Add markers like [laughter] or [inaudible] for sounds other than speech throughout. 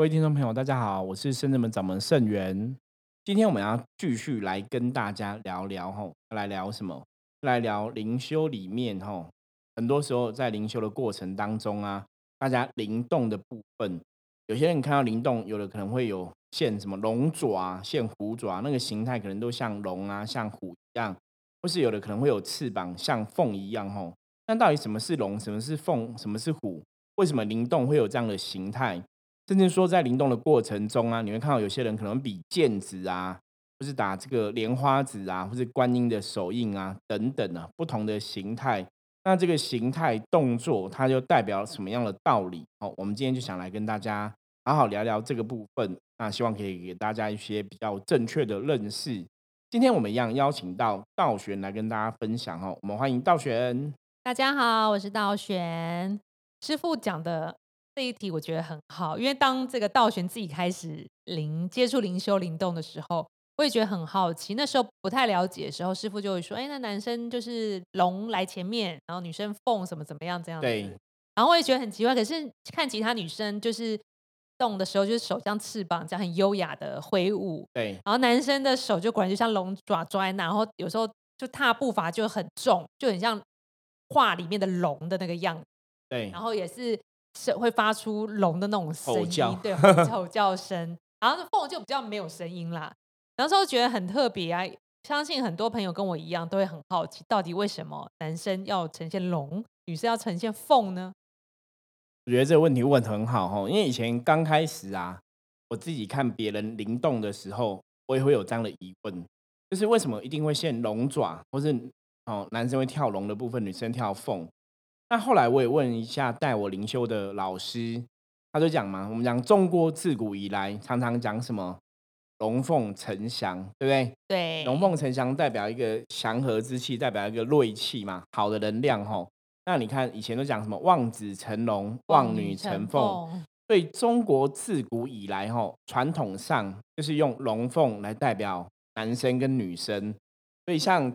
各位听众朋友，大家好，我是圣人门掌门圣元。今天我们要继续来跟大家聊聊吼，来聊什么？来聊灵修里面吼，很多时候在灵修的过程当中啊，大家灵动的部分，有些人看到灵动，有的可能会有现什么龙爪、现虎爪，那个形态可能都像龙啊，像虎一样，或是有的可能会有翅膀，像凤一样吼。那到底什么是龙？什么是凤？什么是虎？为什么灵动会有这样的形态？甚至说，在灵动的过程中啊，你会看到有些人可能比剑指啊，或是打这个莲花指啊，或是观音的手印啊等等啊，不同的形态。那这个形态动作，它就代表什么样的道理？哦，我们今天就想来跟大家好好聊聊这个部分。那希望可以给大家一些比较正确的认识。今天我们一样邀请到道玄来跟大家分享哦。我们欢迎道玄。大家好，我是道玄师傅讲的。这一题我觉得很好，因为当这个道玄自己开始灵接触灵修灵动的时候，我也觉得很好奇。那时候不太了解的时候，师傅就会说：“哎，那男生就是龙来前面，然后女生凤什么怎么样这样子。”对。然后我也觉得很奇怪，可是看其他女生就是动的时候，就是手像翅膀这样很优雅的挥舞。对。然后男生的手就果然就像龙爪抓在那，然后有时候就踏步伐就很重，就很像画里面的龙的那个样子。对。然后也是。是会发出龙的那种声音，对，[laughs] 吼叫声。然后凤就比较没有声音啦。然后说觉得很特别啊，相信很多朋友跟我一样都会很好奇，到底为什么男生要呈现龙，女生要呈现凤呢？我觉得这个问题问很好哈，因为以前刚开始啊，我自己看别人灵动的时候，我也会有这样的疑问，就是为什么一定会现龙爪，或是哦男生会跳龙的部分，女生跳凤？那后来我也问一下带我灵修的老师，他就讲嘛，我们讲中国自古以来常常讲什么龙凤呈祥，对不对？对，龙凤呈祥代表一个祥和之气，代表一个锐气嘛，好的能量吼。那你看以前都讲什么望子成龙，望女成凤，所以中国自古以来吼，传统上就是用龙凤来代表男生跟女生，所以像。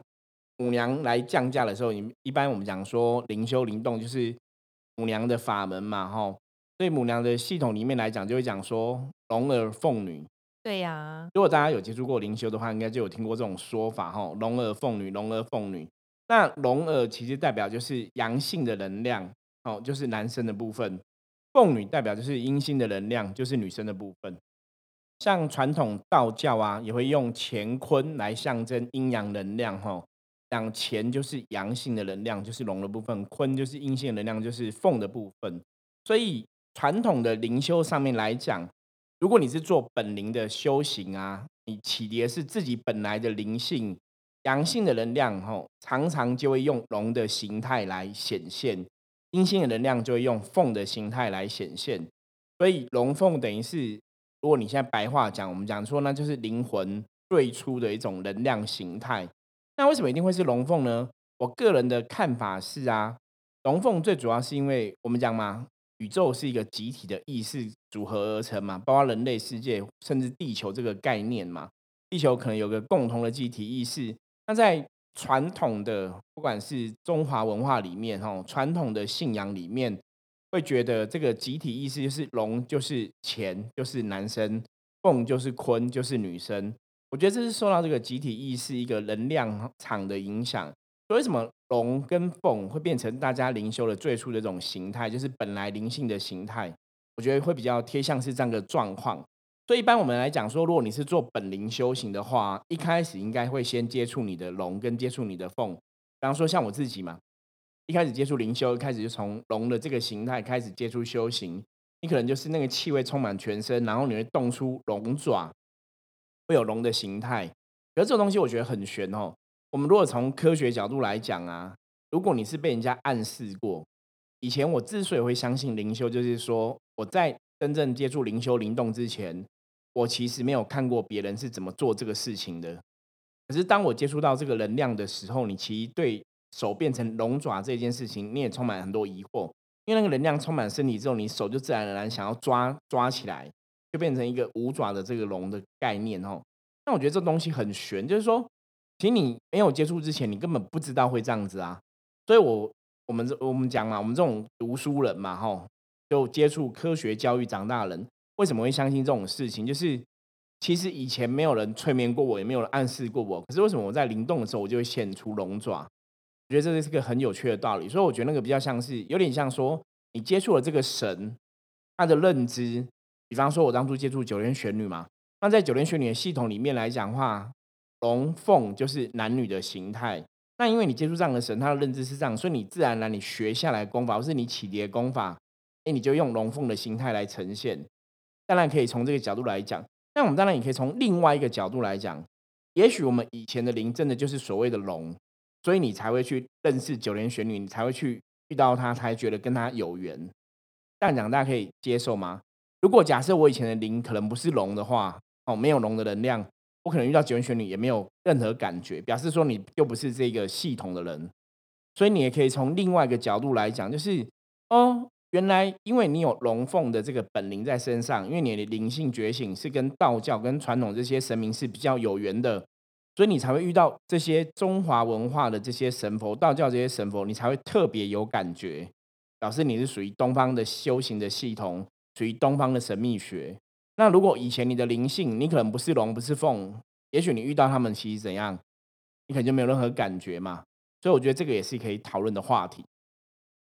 母娘来降价的时候，你一般我们讲说灵修灵动就是母娘的法门嘛，吼。所以母娘的系统里面来讲，就会讲说龙儿凤女。对呀。如果大家有接触过灵修的话，应该就有听过这种说法，吼，龙儿凤女，龙儿凤女。那龙儿其实代表就是阳性的能量，哦，就是男生的部分；凤女代表就是阴性的能量，就是女生的部分。像传统道教啊，也会用乾坤来象征阴阳能量，吼。讲乾就是阳性的能量，就是龙的部分；坤就是阴性的能量，就是凤的部分。所以传统的灵修上面来讲，如果你是做本灵的修行啊，你启迪是自己本来的灵性阳性的能量，吼，常常就会用龙的形态来显现；阴性的能量就会用凤的形态来显现。所以龙凤等于是，如果你现在白话讲，我们讲说那就是灵魂最初的一种能量形态。那为什么一定会是龙凤呢？我个人的看法是啊，龙凤最主要是因为我们讲嘛，宇宙是一个集体的意识组合而成嘛，包括人类世界甚至地球这个概念嘛，地球可能有个共同的集体意识。那在传统的不管是中华文化里面哈，传统的信仰里面，会觉得这个集体意识就是龙就是钱就是男生，凤就是坤就是女生。我觉得这是受到这个集体意识一个能量场的影响。所以为什么龙跟凤会变成大家灵修的最初的这种形态，就是本来灵性的形态？我觉得会比较贴像是这样的状况。所以一般我们来讲说，如果你是做本灵修行的话，一开始应该会先接触你的龙跟接触你的凤。比方说像我自己嘛，一开始接触灵修，一开始就从龙的这个形态开始接触修行，你可能就是那个气味充满全身，然后你会动出龙爪。会有龙的形态，可是这种东西我觉得很玄哦。我们如果从科学角度来讲啊，如果你是被人家暗示过，以前我之所以会相信灵修，就是说我在真正接触灵修灵动之前，我其实没有看过别人是怎么做这个事情的。可是当我接触到这个能量的时候，你其实对手变成龙爪这件事情，你也充满很多疑惑，因为那个能量充满身体之后，你手就自然而然想要抓抓起来。就变成一个五爪的这个龙的概念哦。那我觉得这东西很玄，就是说，其实你没有接触之前，你根本不知道会这样子啊。所以，我我们我们讲嘛，我们这种读书人嘛，哈，就接触科学教育长大的人，为什么会相信这种事情？就是其实以前没有人催眠过我，也没有人暗示过我。可是为什么我在灵动的时候，我就会显出龙爪？我觉得这是个很有趣的道理。所以我觉得那个比较像是有点像说，你接触了这个神，他的认知。比方说，我当初接触九天玄女嘛，那在九天玄女的系统里面来讲话，龙凤就是男女的形态。那因为你接触这样的神，他的认知是这样，所以你自然而然你学下来功法，或是你起叠功法，哎，你就用龙凤的形态来呈现。当然可以从这个角度来讲，那我们当然也可以从另外一个角度来讲，也许我们以前的灵真的就是所谓的龙，所以你才会去认识九天玄女，你才会去遇到她，才觉得跟她有缘。这样讲大家可以接受吗？如果假设我以前的灵可能不是龙的话，哦，没有龙的能量。我可能遇到九天玄女也没有任何感觉，表示说你又不是这个系统的人，所以你也可以从另外一个角度来讲，就是哦，原来因为你有龙凤的这个本灵在身上，因为你的灵性觉醒是跟道教跟传统这些神明是比较有缘的，所以你才会遇到这些中华文化的这些神佛，道教这些神佛，你才会特别有感觉，表示你是属于东方的修行的系统，属于东方的神秘学。那如果以前你的灵性，你可能不是龙，不是凤，也许你遇到他们其实怎样，你可能就没有任何感觉嘛。所以我觉得这个也是可以讨论的话题。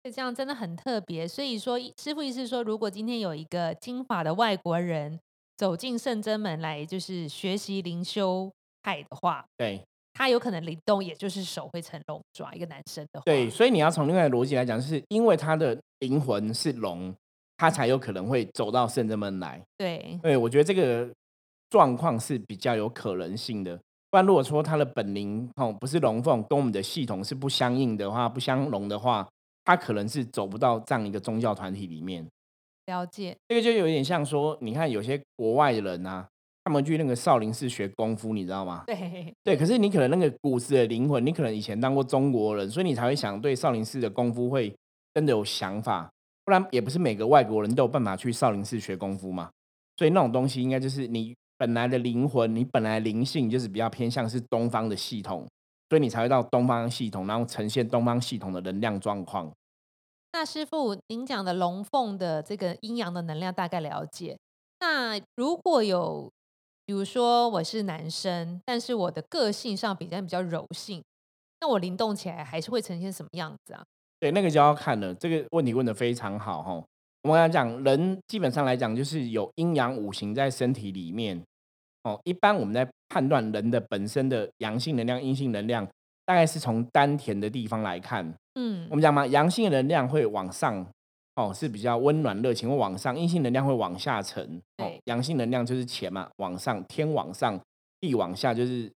这样真的很特别。所以说，师傅意思说，如果今天有一个金发的外国人走进圣真门来，就是学习灵修派的话，对，他有可能灵动，也就是手会成龙爪。一个男生的话，对，所以你要从另外的逻辑来讲，是因为他的灵魂是龙。他才有可能会走到圣真门来。对，对我觉得这个状况是比较有可能性的。不然如果说他的本灵哦不是龙凤，跟我们的系统是不相应的话，不相容的话，他可能是走不到这样一个宗教团体里面。了解，这个就有点像说，你看有些国外的人啊，他们去那个少林寺学功夫，你知道吗？对，对。可是你可能那个骨子的灵魂，你可能以前当过中国人，所以你才会想对少林寺的功夫会真的有想法。不然也不是每个外国人都有办法去少林寺学功夫嘛，所以那种东西应该就是你本来的灵魂，你本来灵性就是比较偏向是东方的系统，所以你才会到东方系统，然后呈现东方系统的能量状况。那师傅，您讲的龙凤的这个阴阳的能量大概了解。那如果有，比如说我是男生，但是我的个性上比较比较柔性，那我灵动起来还是会呈现什么样子啊？对，那个就要看了。这个问题问的非常好哈。我们刚讲，人基本上来讲，就是有阴阳五行在身体里面。哦，一般我们在判断人的本身的阳性能量、阴性能量，大概是从丹田的地方来看。嗯，我们讲嘛，阳性能量会往上，哦，是比较温暖热情，会往上；阴性能量会往下沉。哦，阳性能量就是钱嘛，往上，天往上，地往下，就是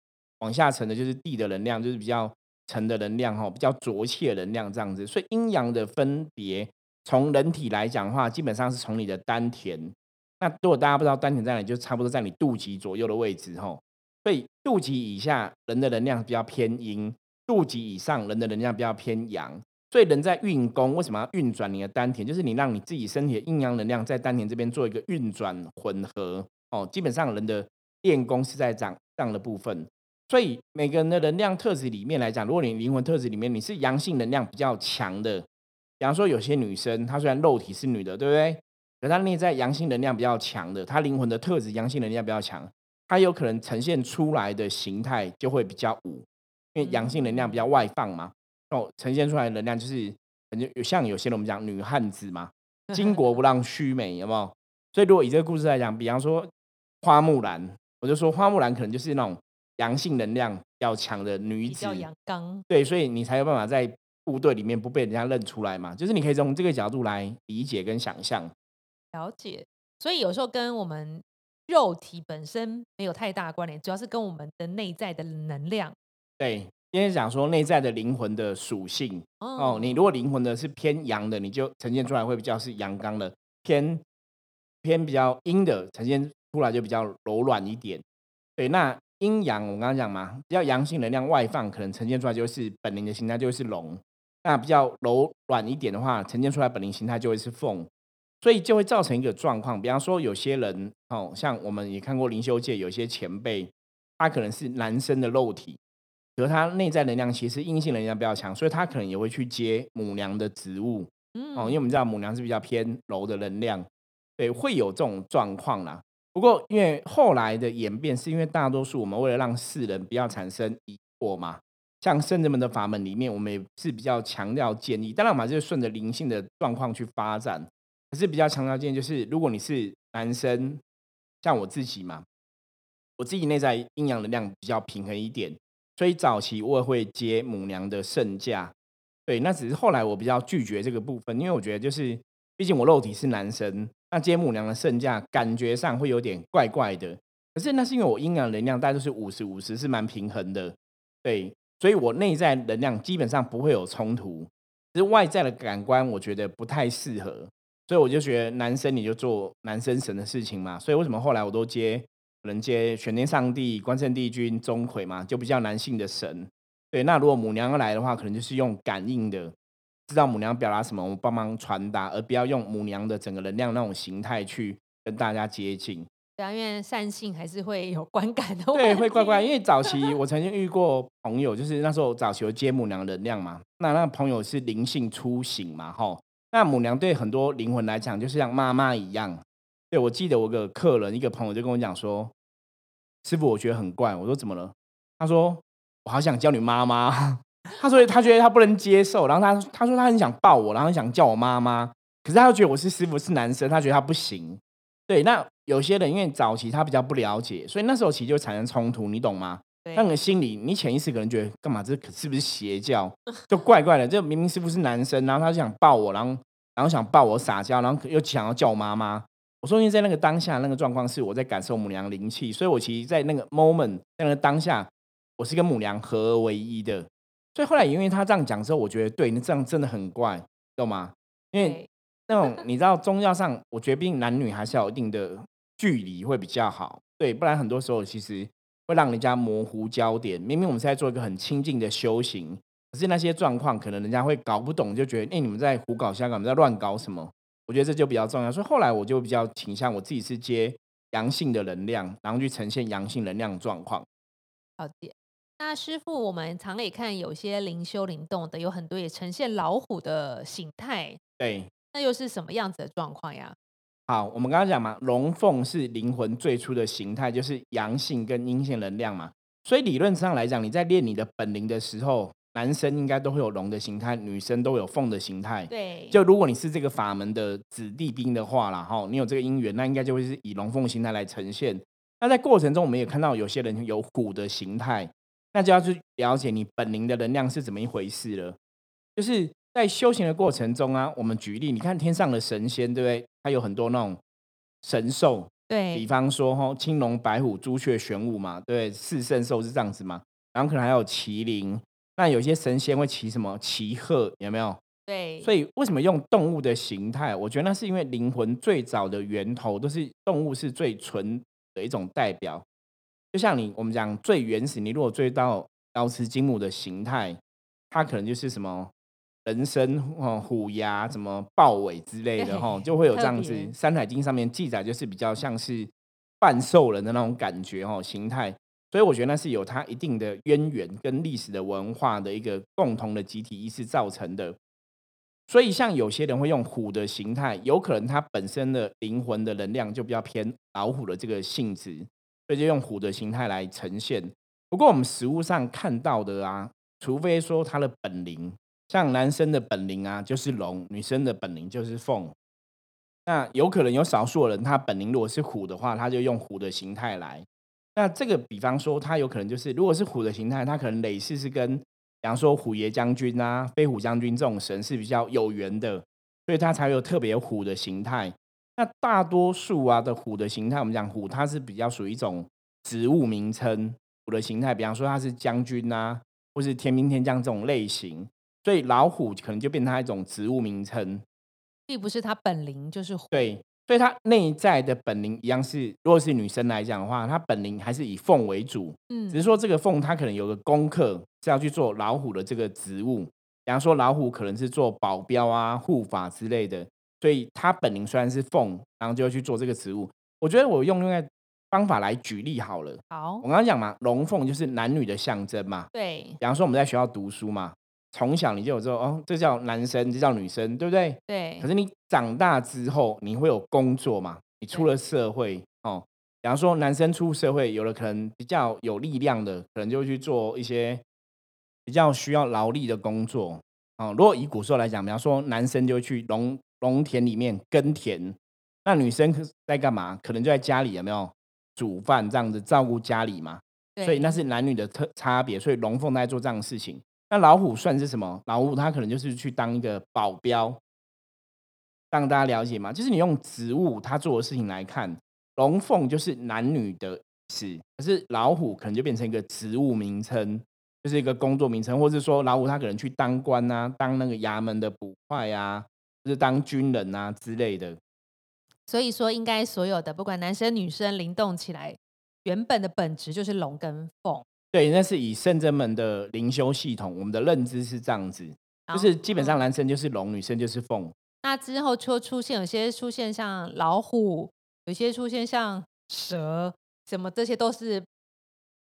往下沉的，就是地的能量，就是比较。沉的能量哈，比较浊气的能量这样子，所以阴阳的分别，从人体来讲的话，基本上是从你的丹田。那如果大家不知道丹田在哪里，就差不多在你肚脐左右的位置哈。所以肚脐以下人的能量比较偏阴，肚脐以上人的能量比较偏阳。所以人在运功，为什么要运转你的丹田？就是你让你自己身体的阴阳能量在丹田这边做一个运转混合哦。基本上人的练功是在这样样的部分。所以每个人的能量特质里面来讲，如果你灵魂特质里面你是阳性能量比较强的，比方说有些女生，她虽然肉体是女的，对不对？可她内在阳性能量比较强的，她灵魂的特质阳性能量比较强，她有可能呈现出来的形态就会比较武，因为阳性能量比较外放嘛。哦，呈现出来的能量就是感觉有像有些人我们讲女汉子嘛，巾 [laughs] 帼不让须眉，有没有？所以如果以这个故事来讲，比方说花木兰，我就说花木兰可能就是那种。阳性能量比较强的女子，比阳刚，对，所以你才有办法在部队里面不被人家认出来嘛。就是你可以从这个角度来理解跟想象。了解，所以有时候跟我们肉体本身没有太大关联，主要是跟我们的内在的能量。对，今天讲说内在的灵魂的属性哦。你如果灵魂的是偏阳的，你就呈现出来会比较是阳刚的；偏偏比较阴的，呈现出来就比较柔软一点。对，那。阴阳，我刚刚讲嘛，比较阳性能量外放，可能呈现出来就是本灵的形态，就会是龙；那比较柔软一点的话，呈现出来本灵形态就会是凤。所以就会造成一个状况，比方说有些人哦，像我们也看过灵修界有些前辈，他可能是男生的肉体，可是他内在能量其实阴性能量比较强，所以他可能也会去接母娘的职务。哦，因为我们知道母娘是比较偏柔的能量，对，会有这种状况啦。不过因为后来的演变，是因为大多数我们为了让世人不要产生疑惑嘛，像圣人们的法门里面，我们也是比较强调建议，当然我们就是顺着灵性的状况去发展，可是比较强调建议就是，如果你是男生，像我自己嘛，我自己内在阴阳能量比较平衡一点，所以早期我也会接母娘的圣驾。对，那只是后来我比较拒绝这个部分，因为我觉得就是，毕竟我肉体是男生，那接母娘的圣驾感觉上会有点怪怪的。可是那是因为我阴阳能量大概都是五十五十，是蛮平衡的。对，所以我内在能量基本上不会有冲突，只是外在的感官我觉得不太适合，所以我就觉得男生你就做男生神的事情嘛。所以为什么后来我都接，能接玄天上帝、关圣帝君、钟馗嘛，就比较男性的神。对，那如果母娘要来的话，可能就是用感应的，知道母娘表达什么，我们帮忙传达，而不要用母娘的整个能量那种形态去跟大家接近。对啊，因为善性还是会有观感的。[laughs] 对，会怪怪。因为早期我曾经遇过朋友，就是那时候早期接母娘能量嘛，那那朋友是灵性初醒嘛，吼，那母娘对很多灵魂来讲，就是像妈妈一样。对我记得我个客人，一个朋友就跟我讲说：“师傅，我觉得很怪。”我说：“怎么了？”他说。我好想叫你妈妈，他说他觉得他不能接受，然后他他说他很想抱我，然后想叫我妈妈，可是他又觉得我是师傅是男生，他觉得他不行。对，那有些人因为早期他比较不了解，所以那时候其实就产生冲突，你懂吗？那你心里你潜意识可能觉得干嘛？这是不是邪教？就怪怪的。这明明师傅是男生，然后他就想抱我，然后然后想抱我撒娇，然后又想要叫我妈妈。我说因为在那个当下那个状况是我在感受母娘灵气，所以我其实在那个 moment 在那个当下。我是跟母娘合而为一的，所以后来因为他这样讲之后，我觉得对，那这样真的很怪，懂吗？因为那种 [laughs] 你知道宗教上，我觉得毕竟男女还是要有一定的距离会比较好，对，不然很多时候其实会让人家模糊焦点。明明我们是在做一个很亲近的修行，可是那些状况可能人家会搞不懂，就觉得哎，你们在胡搞瞎搞，你们在乱搞什么？我觉得这就比较重要。所以后来我就比较倾向我自己是接阳性的能量，然后去呈现阳性能量状况。好的。那师傅，我们常可以看有些灵修灵动的，有很多也呈现老虎的形态。对，那又是什么样子的状况呀？好，我们刚刚讲嘛，龙凤是灵魂最初的形态，就是阳性跟阴性能量嘛。所以理论上来讲，你在练你的本灵的时候，男生应该都会有龙的形态，女生都有凤的形态。对，就如果你是这个法门的子弟兵的话啦，哈，你有这个姻缘，那应该就会是以龙凤形态来呈现。那在过程中，我们也看到有些人有虎的形态。那就要去了解你本灵的能量是怎么一回事了。就是在修行的过程中啊，我们举例，你看天上的神仙，对不对？它有很多那种神兽，对比方说哈，青龙、白虎、朱雀、玄武嘛，对，四圣兽是这样子嘛。然后可能还有麒麟，那有些神仙会骑什么？骑鹤，有没有？对。所以为什么用动物的形态？我觉得那是因为灵魂最早的源头都是动物，是最纯的一种代表。就像你我们讲最原始，你如果追到高斯金木的形态，它可能就是什么人参哦虎牙、什么豹尾之类的哈，就会有这样子。《山海经》上面记载就是比较像是半兽人的那种感觉哈形态，所以我觉得那是有它一定的渊源跟历史的文化的一个共同的集体意识造成的。所以像有些人会用虎的形态，有可能它本身的灵魂的能量就比较偏老虎的这个性质。所以就用虎的形态来呈现。不过我们实物上看到的啊，除非说他的本灵，像男生的本灵啊就是龙，女生的本灵就是凤。那有可能有少数人，他本灵如果是虎的话，他就用虎的形态来。那这个比方说，他有可能就是如果是虎的形态，他可能累世是跟，比方说虎爷将军啊、飞虎将军这种神是比较有缘的，所以他才有特别虎的形态。那大多数啊的虎的形态，我们讲虎，它是比较属于一种植物名称。虎的形态，比方说它是将军啊，或是天兵天将这种类型，所以老虎可能就变成一种植物名称，并不是它本灵就是虎。对，所以它内在的本灵一样是，如果是女生来讲的话，它本灵还是以凤为主。嗯，只是说这个凤它可能有个功课是要去做老虎的这个职务，比方说老虎可能是做保镖啊、护法之类的。所以他本灵虽然是凤，然后就要去做这个职务。我觉得我用另外方法来举例好了。好，我刚刚讲嘛，龙凤就是男女的象征嘛。对。比方说我们在学校读书嘛，从小你就有这种哦，这叫男生，这叫女生，对不对？对可。是你长大之后，你会有工作嘛？你出了社会哦，比方说男生出社会，有的可能比较有力量的，可能就会去做一些比较需要劳力的工作哦。如果以古时候来讲，比方说男生就会去农农田里面耕田，那女生可在干嘛？可能就在家里有没有煮饭这样子照顾家里嘛？所以那是男女的特差别。所以龙凤在做这样的事情。那老虎算是什么？老虎它可能就是去当一个保镖，让大家了解嘛。就是你用植物它做的事情来看，龙凤就是男女的事，可是老虎可能就变成一个职务名称，就是一个工作名称，或是说老虎它可能去当官啊，当那个衙门的捕快啊，就是当军人啊之类的。所以说，应该所有的不管男生女生灵动起来，原本的本质就是龙跟凤，对，那是以圣真门的灵修系统，我们的认知是这样子，就是基本嗯上男生就是龙，女生就是凤。那之后就出现有些出现像老虎，有些出现像蛇，什么这些都是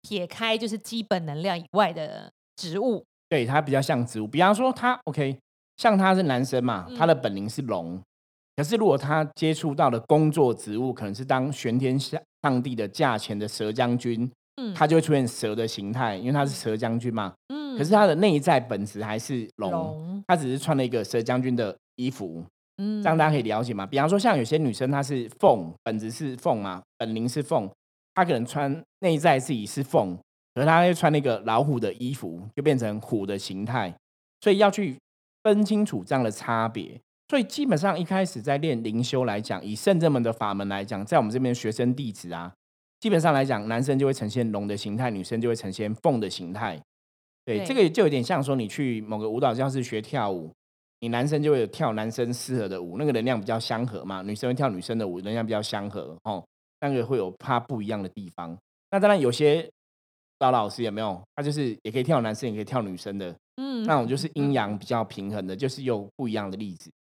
撇开就是基本能量以外的植物。对，它比较像植物。比方说它 OK，像他是男生嘛，他的嗯本灵是龙。可是如果他接触到的工作职务可能是当玄天下上帝的驾前的蛇将军，嗯。他就会出现蛇的形态，因为他是蛇将军嘛。嗯。可是他的内在本质还是龙，龙，他只是穿了一个蛇将军的衣服，嗯。这样大家可以了解嘛。比方说像有些女生她是凤，本质是凤嘛，本灵是凤，她可能穿内在自己是凤，可是她又穿那个老虎的衣服，就变成虎的形态，所以要去分清楚这样的差别。所以基本上一开始在练灵修来讲，以圣正门的法门来讲，在我们这边学生弟子啊，基本上来讲，男生就会呈现龙的形态，女生就会呈现凤的形态。对，对这个就有点像说你去某个舞蹈教室学跳舞，你男生就会有跳男生适合的舞，那个能量比较相合嘛；女生会跳女生的舞，能量比较相合哦，那个会有它不一样的地方。那当然有些老老师有没有，他就是也可以跳男生，也可以跳女生的，嗯那种就是阴阳比较平衡的，就是有不一样的例子。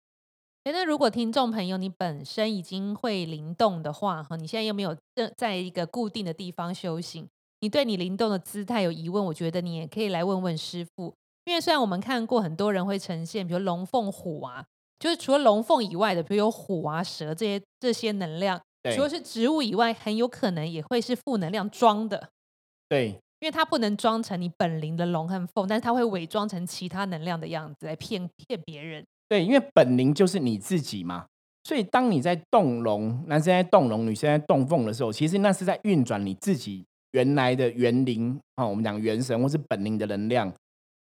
诶那如果听众朋友你本身已经会灵动的话，哈，你现在又没有在在一个固定的地方修行，你对你灵动的姿态有疑问，我觉得你也可以来问问师傅。因为虽然我们看过很多人会呈现，比如龙凤虎啊，就是除了龙凤以外的，比如有虎啊蛇这些这些能量，除了是植物以外，很有可能也会是负能量装的，对因为它不能装成你本灵的龙和凤，但是它会伪装成其他能量的样子来骗骗别人。对，因为本灵就是你自己嘛，所以当你在动龙，男生在动龙，女生在动凤的时候，其实那是在运转你自己原来的元灵哦，我们讲元神或是本灵的能量。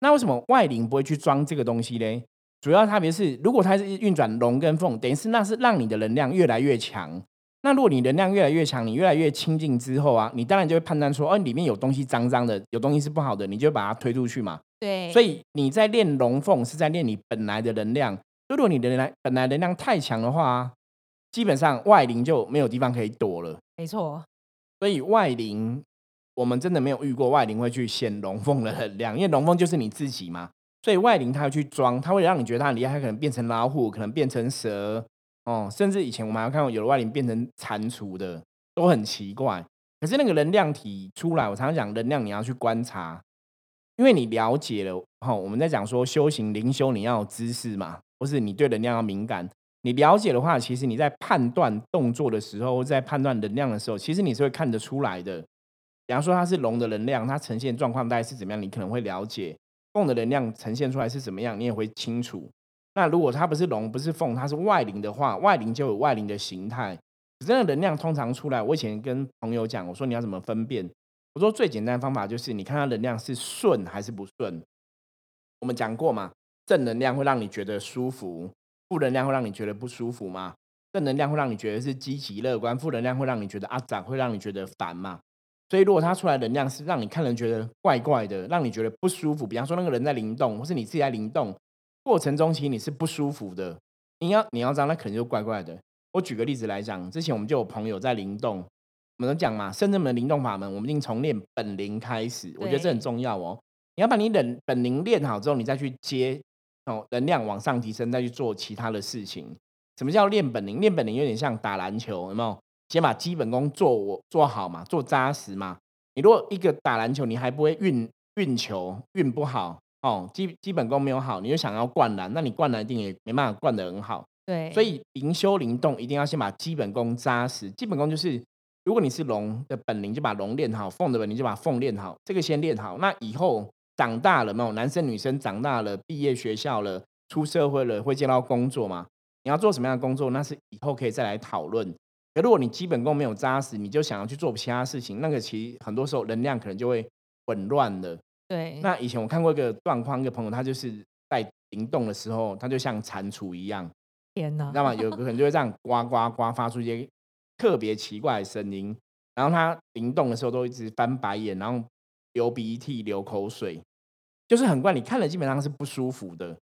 那为什么外灵不会去装这个东西嘞？主要差别是，如果它是运转龙跟凤，等于是那是让你的能量越来越强。那如果你能量越来越强，你越来越亲近之后啊，你当然就会判断说，哦，里面有东西脏脏的，有东西是不好的，你就把它推出去嘛。对，所以你在练龙凤是在练你本来的能量。如果你的能本来能量太强的话，基本上外灵就没有地方可以躲了。没错，所以外灵，我们真的没有遇过外灵会去显龙凤的能量，因为龙凤就是你自己嘛。所以外灵它会去装，它会让你觉得它很厉害，它可能变成老虎，可能变成蛇，哦，甚至以前我们还看过有的外灵变成蟾蜍的，都很奇怪。可是那个能量体出来，我常常讲能量你要去观察，因为你了解了，哈、我们在讲说修行灵修，你要有知识嘛，或是你对能量要敏感。你了解的话，其实你在判断动作的时候，在判断能量的时候，其实你是会看得出来的。比方说它是龙的能量，它呈现状况大概是怎么样，你可能会了解；凤的能量呈现出来是怎么样，你也会清楚。那如果它不是龙，不是凤，它是外灵的话，外灵就有外灵的形态。真的能量通常出来，我以前跟朋友讲，我说你要怎么分辨？我说最简单的方法就是你看它能量是顺还是不顺。我们讲过嘛，正能量会让你觉得舒服，负能量会让你觉得不舒服嘛。正能量会让你觉得是积极乐观，负能量会让你觉得阿长，会让你觉得烦嘛。所以如果它出来能量是让你看人觉得怪怪的，让你觉得不舒服，比方说那个人在灵动，或是你自己在灵动过程中，其实你是不舒服的。你要你要这样，那可能就怪怪的。我举个例子来讲，之前我们就有朋友在灵动，我们都讲嘛，深圳门灵动法门，我们一定从练本灵开始，我觉得这很重要哦。你要把你本本灵练好之后，你再去接哦能量往上提升，再去做其他的事情。什么叫练本灵？练本灵有点像打篮球，有没有？先把基本功做我做好嘛，做扎实嘛。你如果一个打篮球，你还不会运运球，运不好，哦，基基本功没有好，你就想要灌篮，那你灌篮一定也没办法灌得很好。对，所以灵修灵动一定要先把基本功扎实。基本功就是，如果你是龙的本领，就把龙练好；凤的本领就把凤练好。这个先练好，那以后长大了没有？男生女生长大了，毕业学校了，出社会了，会见到工作嘛？你要做什么样的工作？那是以后可以再来讨论。可如果你基本功没有扎实，你就想要去做其他事情，那个其实很多时候能量可能就会混乱的。对。那以前我看过一个状况，一个朋友他就是在灵动的时候，他就像蟾蜍一样。天哪！知道吗？有个可能就会这样呱呱呱发出一些特别奇怪的声音，然后他灵动的时候都一直翻白眼，然后流鼻涕、流口水，就是很怪。你看了基本上是不舒服的。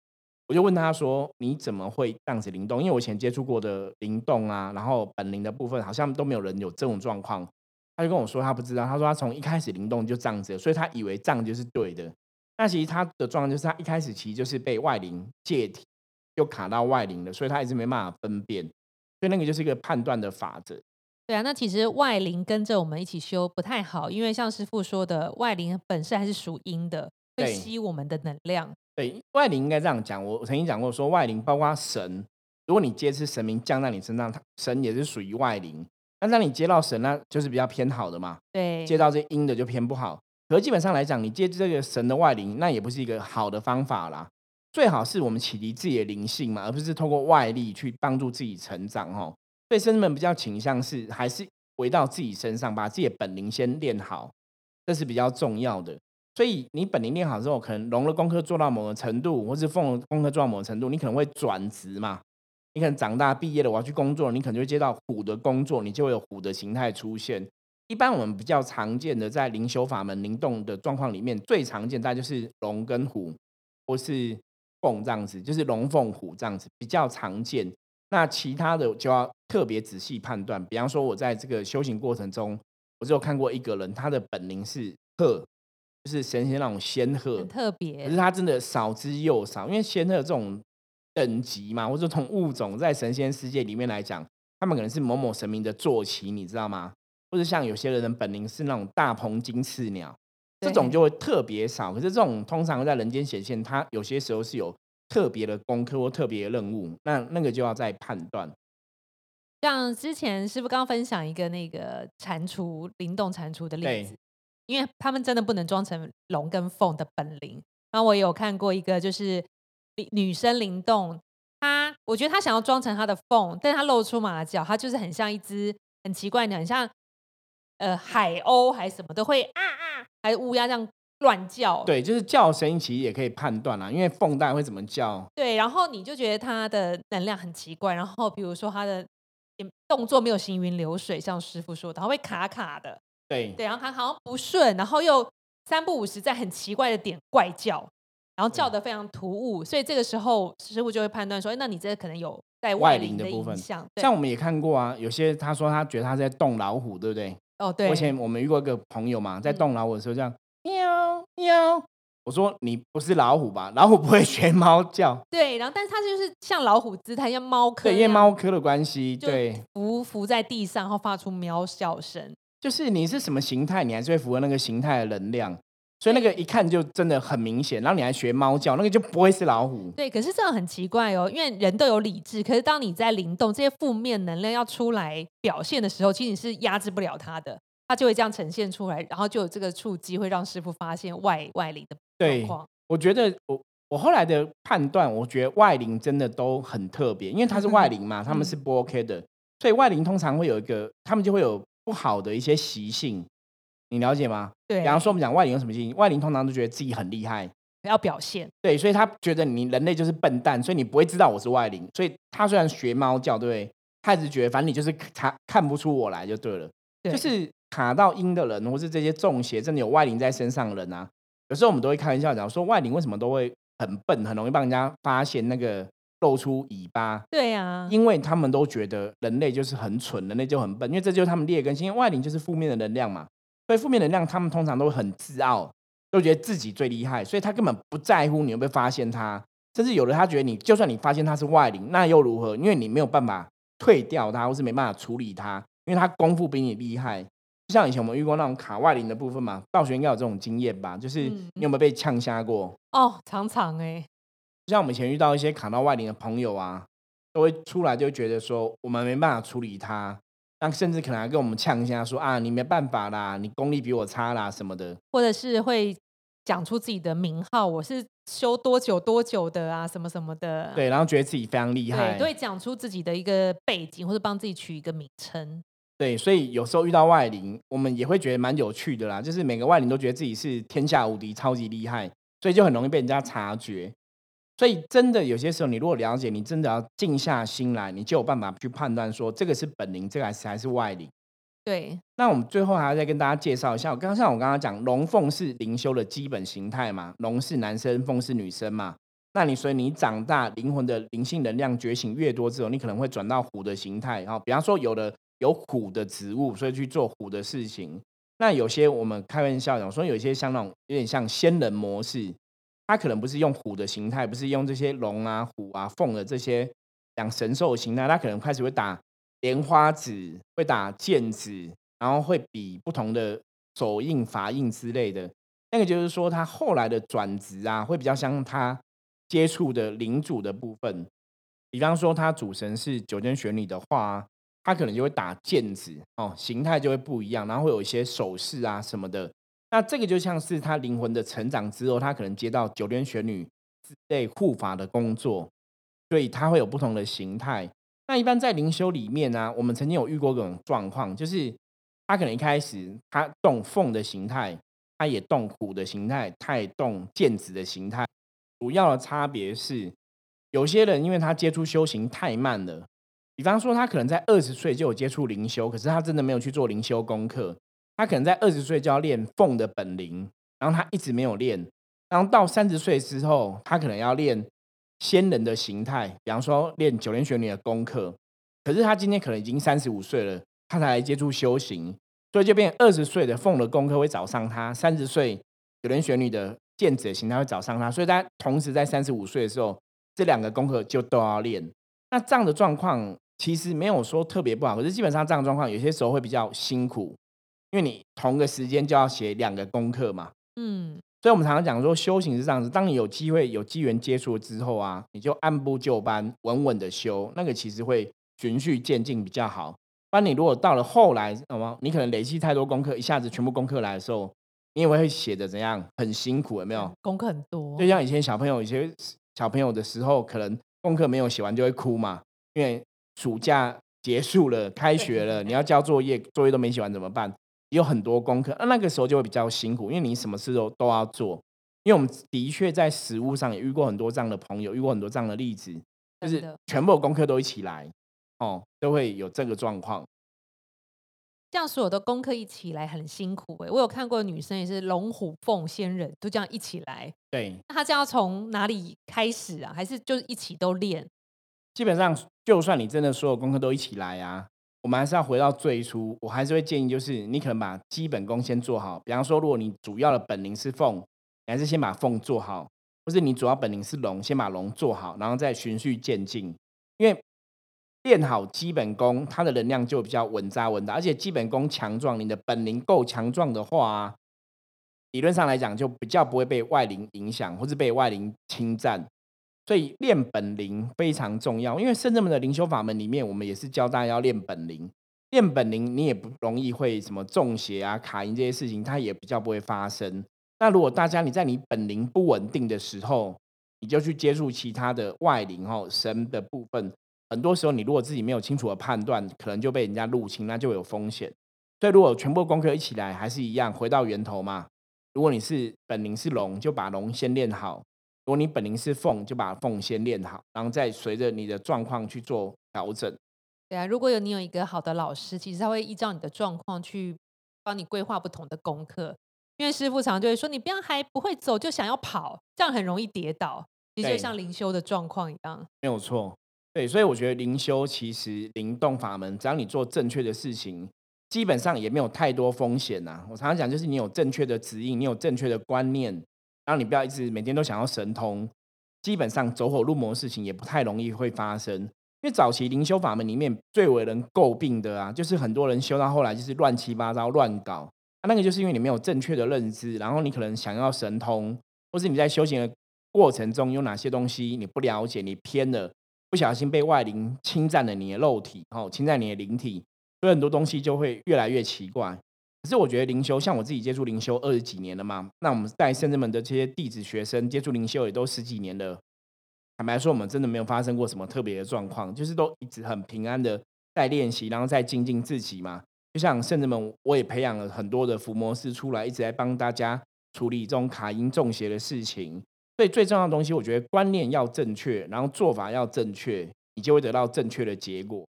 我就问他说：“你怎么会这样子灵动？”因为我以前接触过的灵动啊，然后本灵的部分好像都没有人有这种状况。他就跟我说他不知道，他说他从一开始灵动就这样子，所以他以为这样就是对的。那其实他的状况就是他一开始其实就是被外灵借体。又卡到外灵了，所以他一直没办法分辨，所以那个就是一个判断的法则。对啊，那其实外灵跟着我们一起修不太好，因为像师傅说的，外灵本身还是属阴的，会吸我们的能量。对，外灵应该这样讲。我我曾经讲过，说外灵包括神，如果你接是神明降在你身上，神也是属于外灵。那当你接到神，那就是比较偏好的嘛。对，接到这阴的就偏不好。可基本上来讲，你接这个神的外灵，那也不是一个好的方法啦。最好是我们启迪自己的灵性嘛，而不是透过外力去帮助自己成长哦。所以生们比较倾向是还是回到自己身上，把自己的本灵先练好，这是比较重要的。所以你本灵练好之后，可能龙的功课做到某个程度，或是凤的功课做到某个程度，你可能会转职嘛。你可能长大毕业了，我要去工作，你可能会接到虎的工作，你就会有虎的形态出现。一般我们比较常见的在灵修法门灵动的状况里面，最常见大概就是龙跟虎，或是。凤这样子就是龙凤虎这样子比较常见，那其他的就要特别仔细判断。比方说，我在这个修行过程中，我只有看过一个人，他的本灵是鹤，就是神仙那种仙鹤，很特别。可是他真的少之又少，因为仙鹤这种等级嘛，或者从物种在神仙世界里面来讲，他们可能是某某神明的坐骑，你知道吗？或者像有些人的本灵是那种大鹏金翅鸟。这种就会特别少，可是这种通常在人间显现，它有些时候是有特别的功课或特别的任务，那那个就要再判断。像之前师傅刚刚分享一个那个蟾蜍灵动蟾蜍的例子，因为他们真的不能装成龙跟凤的本领。然后我有看过一个，就是女生灵动，她我觉得她想要装成她的凤，但是她露出马脚，她就是很像一只很奇怪的，很像。呃，海鸥还是什么都会啊啊，还是乌鸦这样乱叫。对，就是叫声音其实也可以判断啦，因为凤蛋会怎么叫。对，然后你就觉得它的能量很奇怪，然后比如说它的动作没有行云流水，像师傅说的，它会卡卡的。对对，然后它好像不顺，然后又三不五时在很奇怪的点怪叫，然后叫的非常突兀，所以这个时候师傅就会判断说，哎，那你这可能有在外灵的部分。像我们也看过啊，有些他说他觉得他在动老虎，对不对？哦，对，以前我们遇过一个朋友嘛，在动老虎的时候这样喵喵，我说你不是老虎吧？老虎不会学猫叫。对，然后但是他就是像老虎姿态，像猫科，对，因为猫科的关系，对，伏伏在地上，然后发出喵笑声。就是你是什么形态，你还是会符合那个形态的能量，所以那个一看就真的很明显。然后你还学猫叫，那个就不会是老虎。对，可是这样很奇怪哦，因为人都有理智，可是当你在灵动，这些负面能量要出来表现的时候，其实你是压制不了它的。它就会这样呈现出来，然后就有这个触机会让师傅发现外外灵的状况。我觉得我我后来的判断，我觉得外灵真的都很特别，因为它是外灵嘛，他们是不 OK 的，所以外灵通常会有一个，他们就会有不好的一些习性，你了解吗？对。比方说，我们讲外灵有什么基因？外灵通常都觉得自己很厉害，要表现。对，所以他觉得你人类就是笨蛋，所以你不会知道我是外灵，所以他虽然学猫叫，对？他一直觉得反正你就是他看不出我来就对了，就是。卡到阴的人，或是这些中邪，真的有外灵在身上的人啊，有时候我们都会开玩笑讲说，外灵为什么都会很笨，很容易帮人家发现那个露出尾巴。对呀，因为他们都觉得人类就是很蠢，人类就很笨，因为这就是他们劣根性。外灵就是负面的能量嘛，所以负面能量他们通常都会很自傲，都觉得自己最厉害，所以他根本不在乎你有没有发现他，甚至有的他觉得你就算你发现他是外灵，那又如何？因为你没有办法退掉他，或是没办法处理他，因为他功夫比你厉害。就像以前我们遇过那种卡外灵的部分嘛，道学应该有这种经验吧？就是嗯你有没有被呛瞎过？哦，常常哎，像我们以前遇到一些卡到外灵的朋友啊，都会出来就觉得说我们没办法处理他，那甚至可能还跟我们呛一下说啊，你没办法啦，你功力比我差啦什么的。或者是会讲出自己的名号，我是修多久多久的啊，什么什么的。对，然后觉得自己非常厉害对，都，会讲出自己的一个背景，或者帮自己取一个名称。对，所以有时候遇到外灵，我们也会觉得蛮有趣的啦。就是每个外灵都觉得自己是天下无敌、超级厉害，所以就很容易被人家察觉。所以真的有些时候，你如果了解，你真的要静下心来，你就有办法去判断说这个是本灵，这个还是还是外灵。对，那我们最后还要再跟大家介绍一下，我刚刚像我刚刚讲，龙凤是灵修的基本形态嘛，龙是男生，凤是女生嘛。那你所以你长大，灵魂的灵性能量觉醒越多之后，你可能会转到虎的形态。然后，比方说有的有虎的植物，所以去做虎的事情。那有些我们开玩笑讲说，有些像那种有点像仙人模式，它可能不是用虎的形态，不是用这些龙啊、虎啊、凤的这些讲神兽的形态，它可能开始会打莲花指，会打剑指，然后会比不同的手印、法印之类的。那个就是说，它后来的转职啊，会比较像它接触的领主的部分。比方说，它主神是九天玄女的话，它可能就会打剑指哦，形态就会不一样，然后会有一些手势啊什么的。那这个就像是他灵魂的成长之后，他可能接到九天玄女之类护法的工作，所以他会有不同的形态。那一般在灵修里面呢、我们曾经有遇过这种状况，就是他可能一开始他动凤的形态，他也动虎的形态，他也动剑子的形态。主要的差别是，有些人因为他接触修行太慢了，比方说他可能在二十岁就有接触灵修，可是他真的没有去做灵修功课，他可能在二十岁就要练凤的本领，然后他一直没有练，然后到三十岁之后，他可能要练仙人的形态，比方说练九天玄女的功课，可是他今天可能已经三十五岁了，他才来接触修行，所以就变二十岁的凤的功课会找上他，三十岁九天玄女的剑子的形态会找上他，所以他同时在三十五岁的时候，这两个功课就都要练。那这样的状况其实没有说特别不好，可是基本上这样的状况有些时候会比较辛苦，因为你同个时间就要写两个功课嘛。嗯，所以我们常常讲说，修行是这样子：当你有机会、有机缘接触之后啊，你就按部就班、稳稳的修，那个其实会循序渐进比较好。不然你如果到了后来，好吗？你可能累积太多功课，一下子全部功课来的时候，你也会写的怎样，很辛苦，有没有？功课很多就，像以前小朋友，有些小朋友的时候，可能功课没有写完就会哭嘛，因为暑假结束了，开学了，你要交作业，作业都没写完怎么办？有很多功课，那那个时候就会比较辛苦，因为你什么事都都要做。因为我们的确在实物上也遇过很多这样的朋友，遇过很多这样的例子，就是全部的功课都一起来，哦，都会有这个状况。这样所有的功课一起来很辛苦哎、我有看过女生也是龙虎凤仙人，都这样一起来。对，那她这样要从哪里开始啊？还是就是一起都练？基本上就算你真的所有功课都一起来啊，我们还是要回到最初，我还是会建议就是你可能把基本功先做好。比方说，如果你主要的本领是凤，你还是先把凤做好，或是你主要本领是龙，先把龙做好，然后再循序渐进。因为练好基本功，它的能量就比较稳扎稳打，而且基本功强壮，你的本领够强壮的话、理论上来讲就比较不会被外灵影响，或是被外灵侵占。所以练本领非常重要，因为圣人们的灵修法门里面，我们也是教大家要练本领。练本领，你也不容易会什么中邪啊、卡音这些事情，它也比较不会发生。那如果大家你在你本领不稳定的时候，你就去接触其他的外灵哦神的部分，很多时候你如果自己没有清楚的判断，可能就被人家入侵，那就有风险。所以如果全部功课一起来，还是一样回到源头嘛。如果你是本领是龙，就把龙先练好；如果你本灵是凤，就把凤先练好，然后再随着你的状况去做调整。对啊，如果有你有一个好的老师，其实他会依照你的状况去帮你规划不同的功课。因为师傅常常就会说，你不要还不会走就想要跑，这样很容易跌倒。其实就像灵修的状况一样。没有错，对，所以我觉得灵修其实灵动法门，只要你做正确的事情，基本上也没有太多风险呐、我常常讲，就是你有正确的指引，你有正确的观念，然后你不要一直每天都想要神通，基本上走火入魔的事情也不太容易会发生。因为早期灵修法门里面最为人诟病的啊，就是很多人修到后来就是乱七八糟乱搞，那个就是因为你没有正确的认知，然后你可能想要神通，或是你在修行的过程中有哪些东西你不了解，你偏了，不小心被外灵侵占了你的肉体，哦，侵占你的灵体，所以很多东西就会越来越奇怪。可是我觉得灵修，像我自己接触灵修二十几年了嘛，那我们带圣人们的这些弟子学生接触灵修也都十几年了。坦白说，我们真的没有发生过什么特别的状况，就是都一直很平安的在练习，然后在精进自己嘛。就像圣人们，我也培养了很多的伏魔师出来，一直在帮大家处理这种卡因中邪的事情。所以最重要的东西，我觉得观念要正确，然后做法要正确，你就会得到正确的结果。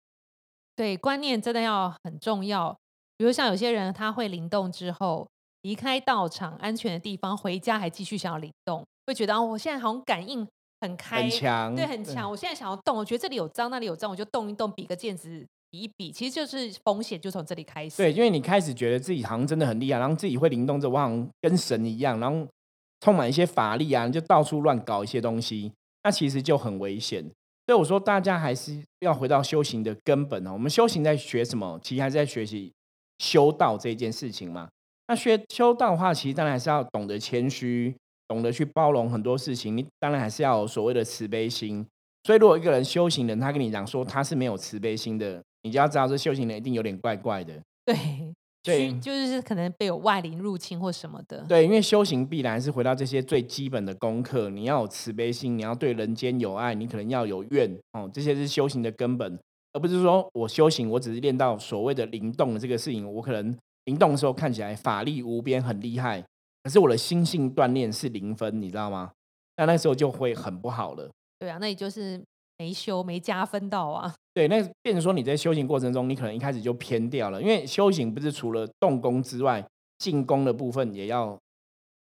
对，观念真的要很重要。比如像有些人，他会灵动之后离开道场安全的地方，回家还继续想要灵动，会觉得哦，我现在好像感应。很开，很强，对，很强。我现在想要动，我觉得这里有脏，那里有脏，我就动一动，比个毽子，比一比，其实就是风险就从这里开始。对，因为你开始觉得自己好像真的很厉害，然后自己会灵动着，我好像跟神一样，然后充满一些法力啊，就到处乱搞一些东西，那其实就很危险。所以我说，大家还是要回到修行的根本哦。我们修行在学什么？其实还是在学习修道这件事情嘛。那学修道的话，其实当然还是要懂得谦虚。懂得去包容很多事情，你当然还是要有所谓的慈悲心。所以，如果一个人修行人，他跟你讲说他是没有慈悲心的，你就要知道这修行人一定有点怪怪的。对，对，就是可能被有外灵入侵或什么的。对，因为修行必然是回到这些最基本的功课，你要有慈悲心，你要对人间有爱，你可能要有怨哦，这些是修行的根本，而不是说我修行，我只是练到所谓的灵动的这个事情，我可能灵动的时候看起来法力无边，很厉害。可是我的心性锻炼是零分，你知道吗？那那时候就会很不好了。对啊，那也就是没修没加分到啊。对，那变成说你在修行过程中，你可能一开始就偏掉了。因为修行不是除了动功之外，进攻的部分也要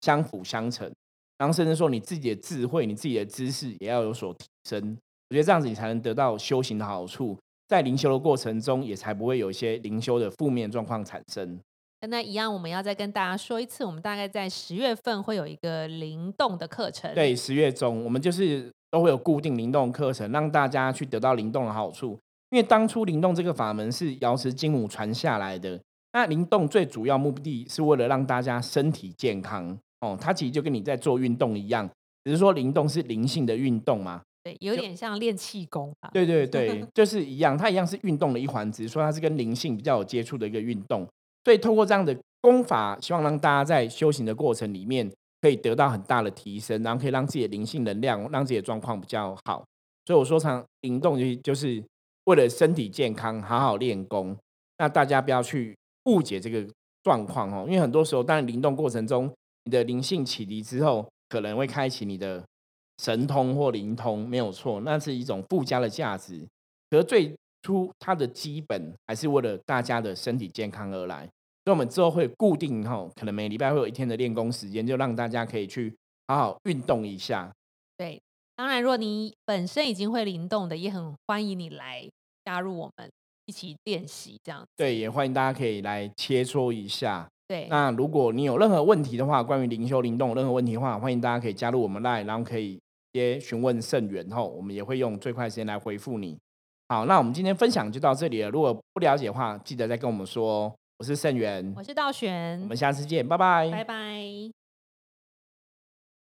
相辅相成，然后甚至说你自己的智慧、你自己的知识也要有所提升。我觉得这样子你才能得到修行的好处，在灵修的过程中也才不会有一些灵修的负面状况产生。那一样，我们要再跟大家说一次，我们大概在十月份会有一个灵动的课程。对，十月中我们就是都会有固定灵动课程，让大家去得到灵动的好处。因为当初灵动这个法门是瑶池金母传下来的，那灵动最主要目的是为了让大家身体健康哦。它其实就跟你在做运动一样，只是说灵动是灵性的运动嘛。对，有点像练气功啊。对对对，就是一样，它一样是运动的一环，只是说它是跟灵性比较有接触的一个运动。所以，透过这样的功法，希望让大家在修行的过程里面可以得到很大的提升，然后可以让自己的灵性能量，让自己的状况比较好。所以我说，常灵动就就是为了身体健康，好好练功。那大家不要去误解这个状况哦，因为很多时候，当然灵动过程中，你的灵性启迪之后，可能会开启你的神通或灵通，没有错，那是一种附加的价值。可是最初它的基本还是为了大家的身体健康而来，所以我们之后会固定哈，可能每礼拜会有一天的练功时间，就让大家可以去好好运动一下。对，当然，如果你本身已经会灵动的，也很欢迎你来加入我们一起练习这样。对，也欢迎大家可以来切磋一下。对，那如果你有任何问题的话，关于灵修灵动有任何问题的话，欢迎大家可以加入我们来，然后可以接询问圣元后，我们也会用最快时间来回复你。好，那我们今天分享就到这里了。如果不了解的话，记得再跟我们说。我是盛元，我是道玄，我们下次见，拜拜，拜拜。